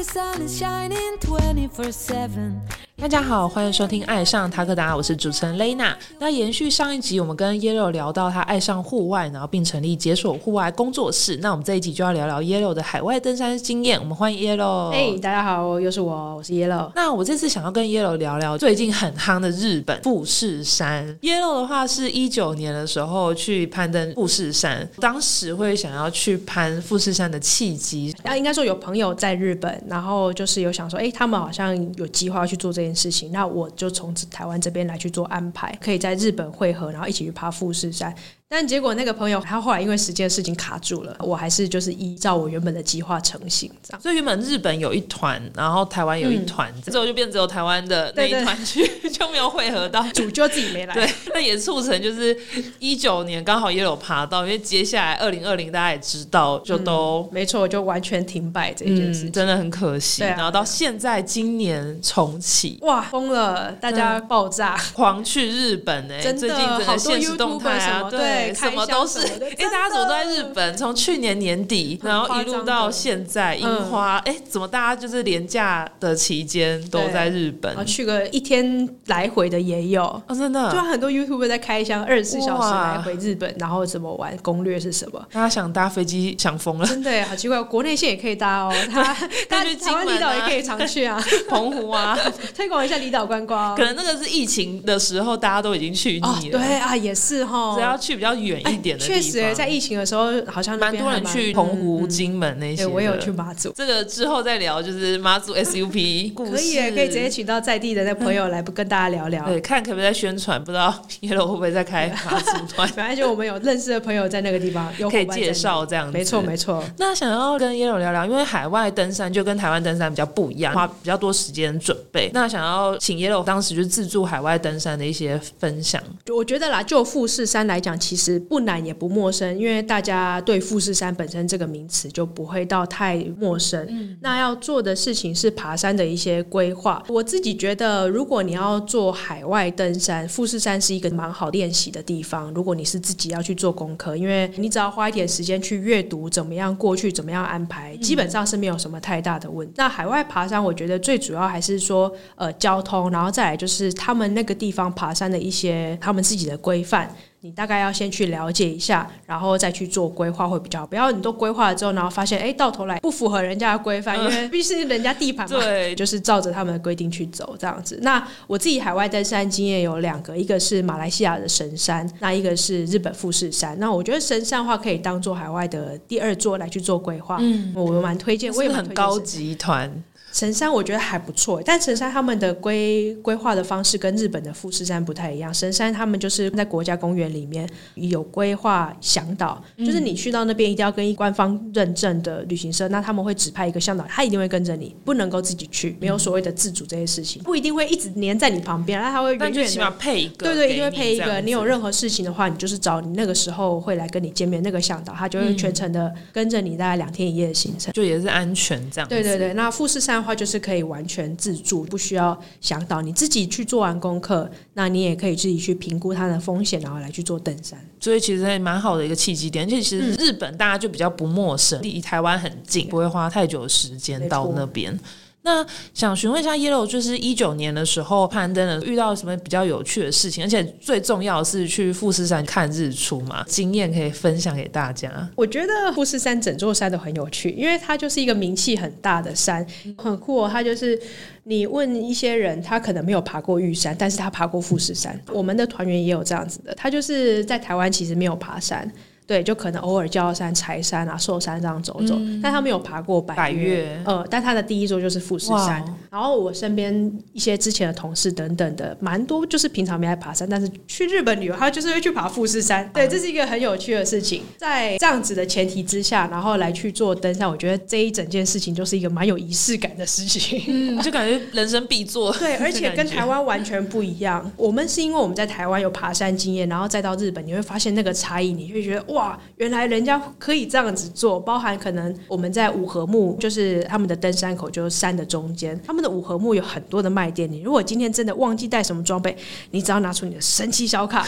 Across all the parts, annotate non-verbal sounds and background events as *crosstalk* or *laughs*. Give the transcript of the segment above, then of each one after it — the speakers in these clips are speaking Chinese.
the sun is shining 24 7. 大家好，欢迎收听《爱上塔克达》，我是主持人雷娜。那延续上一集，我们跟 Yellow 聊到他爱上户外，然后并成立解锁户外工作室。那我们这一集就要聊聊 Yellow 的海外登山经验。我们欢迎 Yellow。哎、大家好，又是我，我是 Yellow。那我这次想要跟 Yellow 聊聊最近很夯的日本富士山。Yellow 的话是一九年的时候去攀登富士山，当时会想要去攀富士山的契机，然后应该说有朋友在日本，然后就是有想说，哎、他们好像有计划去做这件事情，那我就从台湾这边来去做安排，可以在日本会合，然后一起去爬富士山。但结果那个朋友他后来因为时间的事情卡住了，我还是就是依照我原本的计划成型这样。所以原本日本有一团，然后台湾有一团，之后就变只有台湾的那一团去，*laughs* 就没有汇合到。*laughs* 主就自己没来，对，那也促成就是一九年刚好也有爬到，因为接下来二零二零大家也知道，就都、没错，就完全停摆这件事嗯，真的很可惜。啊然后到现在今年重启，哇，疯了，大家爆炸。狂去日本哎、真的最近整个好多现实动态啊，么对，对什么都是，*laughs* 哎、大家怎么都在日本？从去年年底，然后一路到现在，樱花，哎、怎么大家就是廉假的期间都在日本？去个一天来回的也有，哦，真的，就很多 YouTube 在开箱二十四小时来回日本，然后怎么玩，攻略是什么？大家想搭飞机想疯了，真的耶好奇怪，国内线也可以搭哦。*laughs* 他他去金台湾离岛也可以常去啊，*laughs* 澎湖啊，推广一下离岛观光可。能那个是疫情的时候，大家都已经去哦，腻了，对啊，也是哈只。要去比较远一点的地方，确实耶，在疫情的时候，好像蛮多人去澎湖、金门那些对，的。我有去马祖。这个之后再聊，就是马祖 SUP *laughs* 故事，可以耶，可以直接请到在地的那朋友来不跟大家聊聊。对，看可不可以再宣传，不知道 *laughs* Yellow 会不会再开马祖团，反正就我们有认识的朋友在那个地方，有可以介绍这样子。没错没错。那想要跟 Yellow 聊聊，因为海外登山就跟台湾登山比较不一样，花比较多时间准备。那想要请 Yellow 当时就自助海外登山的一些分享。我觉得啦，就富士山来讲，其实不难也不陌生，因为大家对富士山本身这个名词就不会到太陌生。那要做的事情是爬山的一些规划。我自己觉得，如果你要做海外登山，富士山是一个蛮好练习的地方。如果你是自己要去做功课，因为你只要花一点时间去阅读怎么样过去，怎么样安排，基本上是没有什么太大的问题。那海外爬山，我觉得最主要还是说，呃，交通，然后再来就是他们那个地方爬山的一些他们自己的规范。你大概要先去了解一下，然后再去做规划会比较好。不要你都规划了之后，然后发现哎，到头来不符合人家的规范，因为毕竟是人家地盘嘛，对就是照着他们的规定去走这样子。那我自己海外登山经验有两个，一个是马来西亚的神山，那一个是日本富士山。那我觉得神山的话可以当做海外的第二座来去做规划，嗯，我蛮推荐，我也很高级团，神山我觉得还不错，但神山他们的规规划的方式跟日本的富士山不太一样。神山他们就是在国家公园里面有规划向导，就是你去到那边一定要跟官方认证的旅行社，那他们会指派一个向导，他一定会跟着你，不能够自己去，没有所谓的自主这些事情，不一定会一直黏在你旁边，那他会远远但就起码。配一个，对对，一定会配一个。你有任何事情的话，你就是找你那个时候会来跟你见面那个向导，他就会全程的跟着你大概两天一夜的行程。就也是安全这样。对对对，那富士山的话就是可以完全自助，不需要向导，你自己去做完功课，那你也可以自己去评估它的风险，然后来去做登山。所以其实还蛮好的一个契机点，而且其嗯实日本大家就比较不陌生，离台湾很近，不会花太久的时间到那边。那想询问一下 Yellow，就是一九年的时候攀登了，遇到什么比较有趣的事情？而且最重要是去富士山看日出嘛，经验可以分享给大家。我觉得富士山整座山都很有趣，因为它就是一个名气很大的山，很酷哦。它就是你问一些人，他可能没有爬过玉山，但是他爬过富士山。我们的团员也有这样子的，他就是在台湾其实没有爬山。对，就可能偶尔郊山、柴山啊、寿山这样走走，但他没有爬过百百岳呃，但他的第一座就是富士山。然后我身边一些之前的同事等等的，蛮多就是平常没来爬山，但是去日本旅游，他就是会去爬富士山。对，这是一个很有趣的事情。在这样子的前提之下，然后来去做登山，我觉得这一整件事情就是一个蛮有仪式感的事情。嗯，就感觉人生必做。*laughs* 对，而且跟台湾完全不一样。我们是因为我们在台湾有爬山经验，然后再到日本，你会发现那个差异，你会觉得哇，哇原来人家可以这样子做。包含可能我们在五合目，就是他们的登山口，就是山的中间，他们的五合目有很多的卖店。你如果今天真的忘记带什么装备，你只要拿出你的神奇小卡，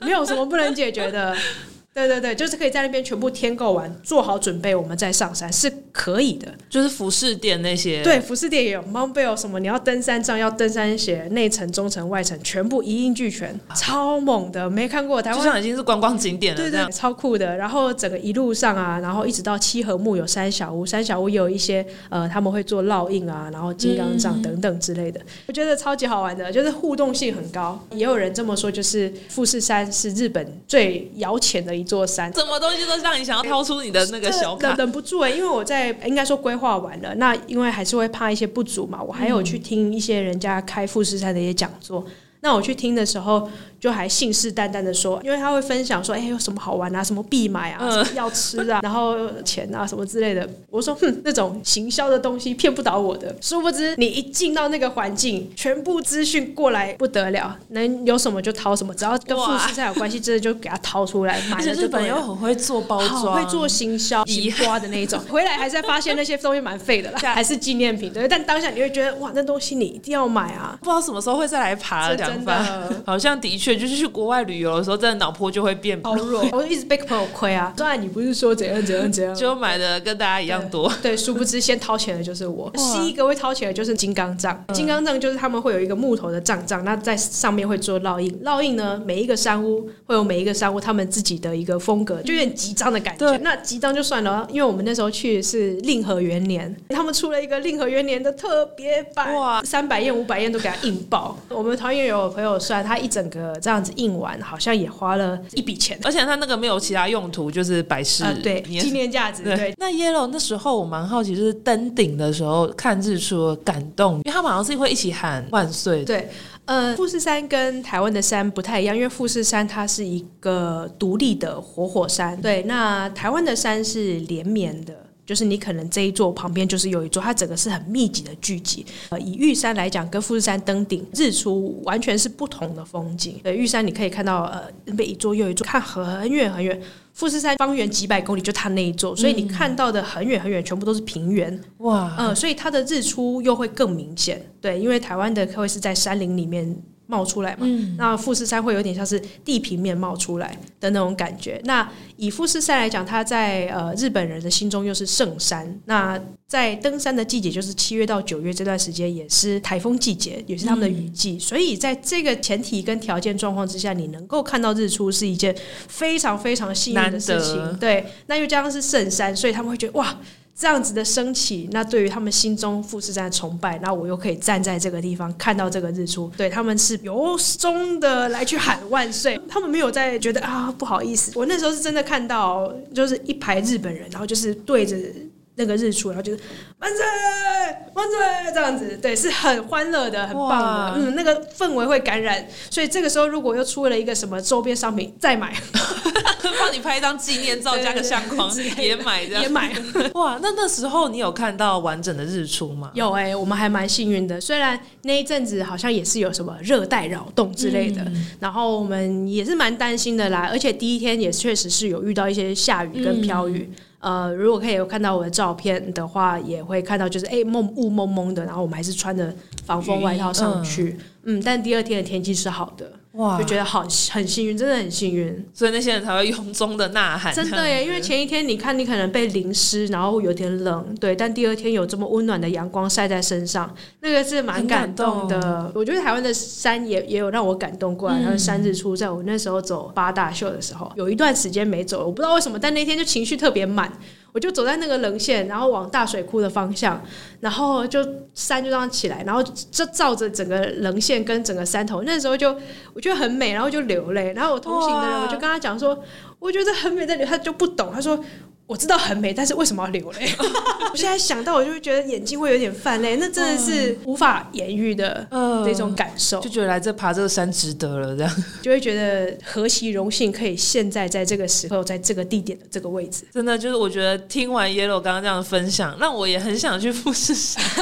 没有什么不能解决的。对对对，就是可以在那边全部添购完，做好准备，我们再上山是可以的。就是服饰店那些，对，服饰店也有 Mount Bell 什么，你要登山杖，要登山鞋，内层、中层、外层全部一应俱全，超猛的，没看过台湾。就像已经是观光景点了。对对，超酷的。然后整个一路上啊，然后一直到七和木有三小屋，三小屋也有一些呃，他们会做烙印啊，然后金刚杖等等之类的，我觉得超级好玩的，就是互动性很高。也有人这么说，就是富士山是日本最摇钱的一座山。什么东西都让你想要掏出你的那个小卡忍，不住哎、因为我在应该说规划完了，那因为还是会怕一些不足嘛，我还有去听一些人家开富士山的一些讲座。那我去听的时候，就还信誓旦旦的说，因为他会分享说，哎、有什么好玩啊，什么必买啊，什么要吃啊，*laughs* 然后钱啊什么之类的。我说，哼，那种行销的东西骗不倒我的。殊不知，你一进到那个环境，全部资讯过来不得了，能有什么就掏什么，只要跟富士山有关系，真的就给他掏出来买日本又很会做包装，会做行销、遗行花的那一种，*laughs* 回来还是在发现那些东西蛮废的啦，*laughs* 还是纪念品对。但当下你会觉得哇，那东西你一定要买啊！不知道什么时候会再来爬两番。好像的确就是去国外旅游的时候，真的脑波就会变好弱，*laughs* 我就一直被朋友亏啊。虽然你不是说怎样怎样怎样，就买的跟大家一样多。对，殊不知先掏钱的就是我。第一个会掏钱的就是金刚杖，嗯金刚杖就是他们会有一个木头的杖杖，那在上面会做烙印。烙印呢，每一个山屋会有每一个山屋他们自己的一个风格，就有点集章的感觉对。那集章就算了，因为我们那时候去是令和元年，他们出了一个令和元年的特别版，哇三百页、五百页都给他印爆。我们团员有朋友算，他一整个这样子印完，好像也花了一笔钱。而且它那个没有其他用途，就是摆饰啊，对，纪念价值，对对，，那 Yellow 那时候我蛮好奇，就是登顶的时候看日出的感动，因为他们好像是会一起喊万岁，对，呃，富士山跟台湾的山不太一样，因为富士山它是一个独立的活火山，对，那台湾的山是连绵的。就是你可能这一座旁边就是有一座，它整个是很密集的聚集。呃，以玉山来讲，跟富士山登顶日出完全是不同的风景。对，玉山你可以看到呃那边一座又一座，看很远很远。富士山方圆几百公里就它那一座，所以你看到的很远很远，全部都是平原。哇，嗯，所以它的日出又会更明显。对，因为台湾的会是在山林里面冒出来嘛，那富士山会有点像是地平面冒出来的那种感觉。那以富士山来讲，它在呃日本人的心中又是圣山。那在登山的季节，就是七月到九月这段时间，也是台风季节，也是他们的雨季。所以在这个前提跟条件状况之下，你能够看到日出是一件非常非常幸运的事情。对，那又加上是圣山，所以他们会觉得哇。这样子的升起，那对于他们心中富士山的崇拜，那我又可以站在这个地方看到这个日出，对他们是由衷的来去喊万岁，他们没有在觉得啊不好意思。我那时候是真的看到，就是一排日本人，然后就是对着那个日出，然后就是万岁万岁这样子，对，是很欢乐的，很棒的，嗯，那个氛围会感染。所以这个时候如果又出了一个什么周边商品，再买 *laughs* 帮你拍一张纪念照，加个相框 *laughs* 也买这样也买。*laughs* 哇，那那时候你有看到完整的日出吗？有哎、我们还蛮幸运的。虽然那一阵子好像也是有什么热带扰动之类的，然后我们也是蛮担心的啦。而且第一天也确实是有遇到一些下雨跟飘雨。呃，如果可以有看到我的照片的话，也会看到就是哎蒙雾蒙蒙的，然后我们还是穿着防风外套上去。嗯但第二天的天气是好的，哇就，觉得好很幸运，真的很幸运。所以那些人才会由衷的呐喊，真的耶，因为前一天你看你可能被淋湿，然后有点冷，对，但第二天有这么温暖的阳光晒在身上，那个是蛮感动很的。我觉得台湾的山也也有让我感动过来，然后山日出，在我那时候走八大秀的时候，有一段时间没走，我不知道为什么，但那天就情绪特别满。我就走在那个棱线，然后往大水库的方向，然后就山就这样起来，然后就照着整个棱线跟整个山头，那时候就我觉得很美，然后就流泪。然后我同行的人，我就跟他讲说，我觉得很美在流，他就不懂，他说。我知道很美，但是为什么要流泪？*laughs* 我现在想到，我就会觉得眼睛会有点泛泪，那真的是无法言喻的嗯。这种感受，就觉得来这爬这个山值得了，这样。*laughs* 就会觉得何其荣幸，可以现在在这个时候，在这个地点的这个位置。真的就是我觉得听完 Yellow 刚刚这样的分享，让我也很想去富士山。*laughs*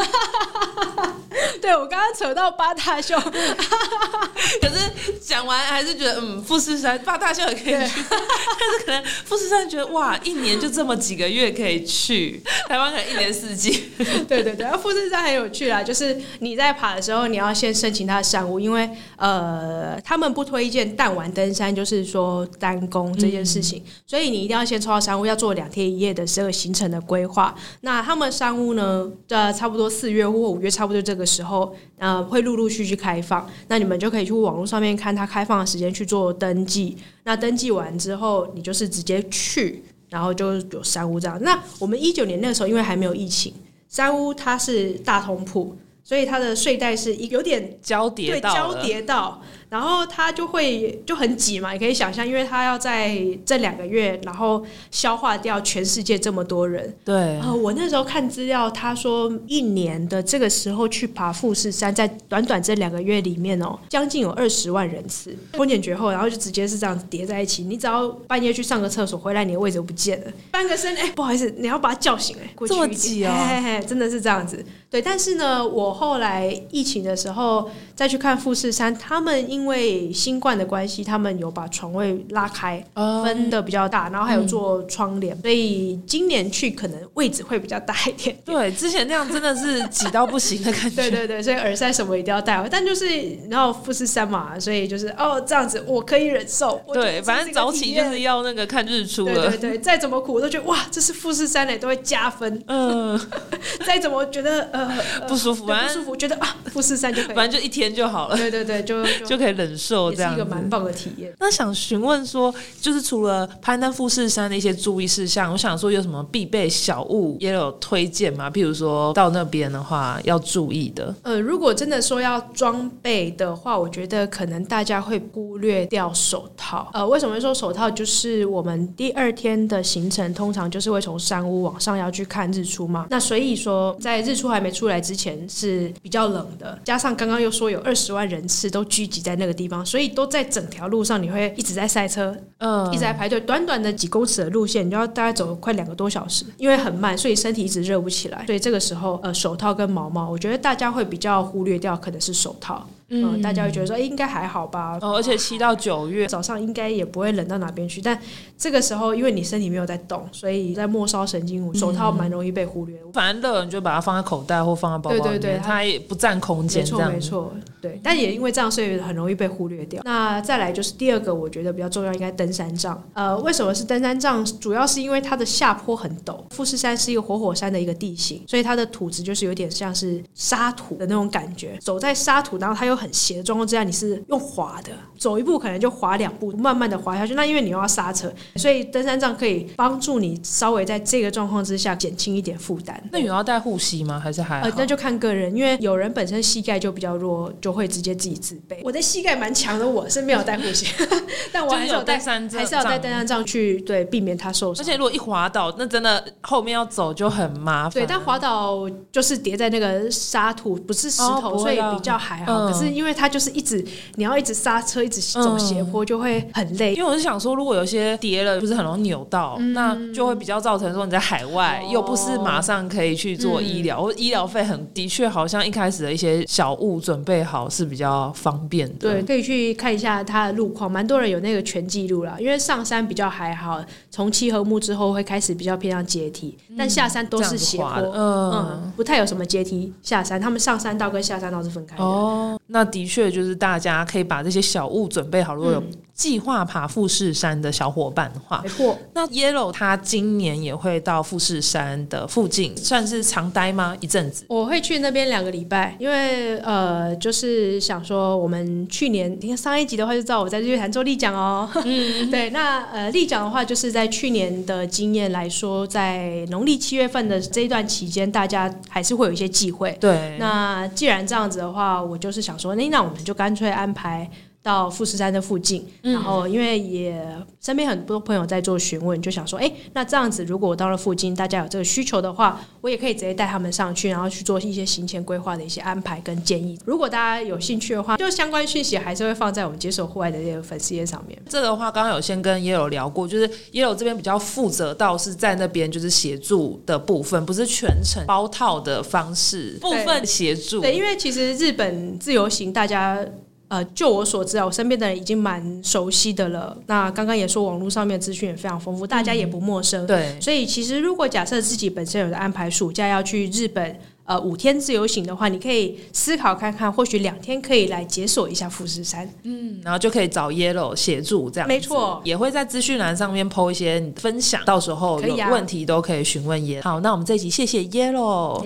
对我刚刚扯到八大秀，可是讲完还是觉得，嗯，富士山八大秀也可以去，但是可能富士山觉得哇，一年就这么几个月可以去，*laughs* 台湾可能一年四季。对 *laughs* 对对，然后富士山很有趣啦，就是你在爬的时候，你要先申请它的山屋，因为呃，他们不推荐弹丸登山，就是说单攻这件事情，所以你一定要先抽到山屋，要做两天一夜的这个行程的规划。那他们山屋呢，呃，差不多四月或五月，差不多这个时候，呃，会陆陆续续开放，那你们就可以去网络上面看它开放的时间去做登记。那登记完之后，你就是直接去。然后就有三屋这样。那我们一九年那个时候，因为还没有疫情，三屋它是大通铺，所以它的睡袋是一有点交叠对交叠到。然后他就会就很挤嘛，你可以想象，因为他要在这两个月，然后消化掉全世界这么多人。对。呃，我那时候看资料，他说一年的这个时候去爬富士山，在短短这两个月里面哦，将近有二十万人次。风险绝后，然后就直接是这样子叠在一起。你只要半夜去上个厕所，回来你的位置就不见了。翻个身，哎，不好意思，你要把他叫醒，哎，这么挤啊，真的是这样子。对，但是呢，我后来疫情的时候再去看富士山，他们因为新冠的关系，他们有把床位拉开，分的比较大，然后还有做窗帘，所以今年去可能位置会比较大一点。对，之前那样真的是挤到不行的感觉。*laughs* 对对对，所以耳塞什么一定要带。但就是然后富士山嘛，所以就是哦这样子我可以忍受。对，反正早起就是要那个看日出了。对对对，再怎么苦我都觉得哇，这是富士山嘞，都会加分。*laughs* 嗯，*laughs* 再怎么觉得呃。不舒服，反正不舒服，觉得啊，富士山就可以，反正就一天就好了。对对对，就就可以忍受这样，是一个蛮棒的体验。那想询问说，就是除了攀登富士山的一些注意事项，我想说有什么必备小物也有推荐吗？譬如说到那边的话要注意的。呃，如果真的说要装备的话，我觉得可能大家会忽略掉手套。呃，为什么会说手套？就是我们第二天的行程通常就是会从山屋往上要去看日出嘛。那所以说在日出还没出来之前是比较冷的，加上刚刚又说有二十万人次都聚集在那个地方，所以都在整条路上，你会一直在塞车，嗯，一直在排队。短短的几公尺的路线，你就要大概走快两个多小时，因为很慢，所以身体一直热不起来。所以这个时候，呃，手套跟毛毛，我觉得大家会比较忽略掉，可能是手套。嗯，大家会觉得说，哎，应该还好吧。哦，而且七到九月早上应该也不会冷到哪边去。但这个时候，因为你身体没有在动，所以在末梢神经，手套蛮容易被忽略。反正热，你就把它放在口袋或放在包包里面，它也不占空间。没错，没错，对。但也因为这样，所以很容易被忽略掉。那再来就是第二个，我觉得比较重要，应该登山杖。呃，为什么是登山杖？主要是因为它的下坡很陡。富士山是一个活火山的一个地形，所以它的土质就是有点像是沙土的那种感觉。走在沙土，然后它又很斜的状况之下，你是用滑的，走一步可能就滑两步，慢慢的滑下去。那因为你又要刹车，所以登山杖可以帮助你稍微在这个状况之下减轻一点负担。那有要带护膝吗？还是还？呃，那就看个人，因为有人本身膝盖就比较弱，就会直接自己自卑。我的膝盖蛮强的，我是没有带护膝，*laughs* 但我还是有带山，还是要带登山杖去对避免它受伤。而且如果一滑倒，那真的后面要走就很麻烦。对，但滑倒就是叠在那个沙土，不是石头，所以比较还好。可是因为它就是一直你要一直刹车，一直走斜坡，就会很累。因为我是想说，如果有些跌了，不是很容易扭到，那就会比较造成说你在海外又不是马上可以去做医疗，或医疗费很的确好像一开始的一些小物准备好是比较方便的。对，可以去看一下它的路况，蛮多人有那个全记录了。因为上山比较还好，从七合木之后会开始比较偏向阶梯，但下山都是斜坡，嗯，不太有什么阶梯下山。他们上山道跟下山道是分开的。哦，那的确就是大家可以把这些小物准备好，如果有。计划爬富士山的小伙伴的话，没错。那 Yellow 他今年也会到富士山的附近，算是常待吗？一阵子？我会去那边两个礼拜，因为呃，就是想说，我们去年你看上一集的话，就知道我在日月潭做立奖哦。嗯，*laughs* 对。那呃，立奖的话，就是在去年的经验来说，在农历七月份的这一段期间，大家还是会有一些忌讳。对。那既然这样子的话，我就是想说，那那我们就干脆安排。到富士山的附近，然后因为也身边很多朋友在做询问，就想说，哎，那这样子，如果我到了附近，大家有这个需求的话，我也可以直接带他们上去，然后去做一些行前规划的一些安排跟建议。如果大家有兴趣的话，就相关讯息还是会放在我们接手户外的这个粉丝页上面。这个的话，刚刚有先跟耶友聊过，就是耶友这边比较负责到是在那边就是协助的部分，不是全程包套的方式，部分协助。对，因为其实日本自由行大家。呃，就我所知啊，我身边的人已经蛮熟悉的了。那刚刚也说，网络上面资讯也非常丰富，大家也不陌生。对，所以其实如果假设自己本身有的安排暑假要去日本。呃，五天自由行的话，你可以思考看看，或许两天可以来解锁一下富士山。嗯，然后就可以找 Yellow 协助这样。没错，也会在资讯栏上面 PO 一些分享，到时候有问题都可以询问 Yellow。好，那我们这集谢谢 Yellow。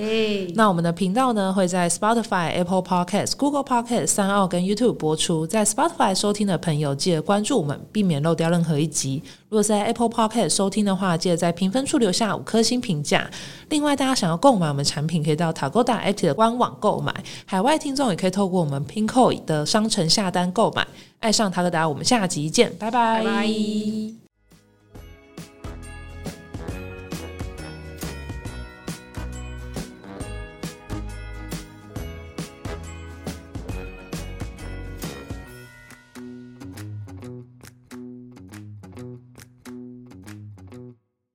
那我们的频道呢会在 Spotify、Apple Podcast、Google Podcast、三奥跟 YouTube 播出。在 Spotify 收听的朋友，记得关注我们，避免漏掉任何一集。如果在 Apple Podcast 收听的话，记得在评分处留下五颗星评价。另外，大家想要购买我们产品，可以到 Tagoda a p 的官网购买。海外听众也可以透过我们 Pinko 的商城下单购买。爱上 Tagoda，，我们下集见，拜拜。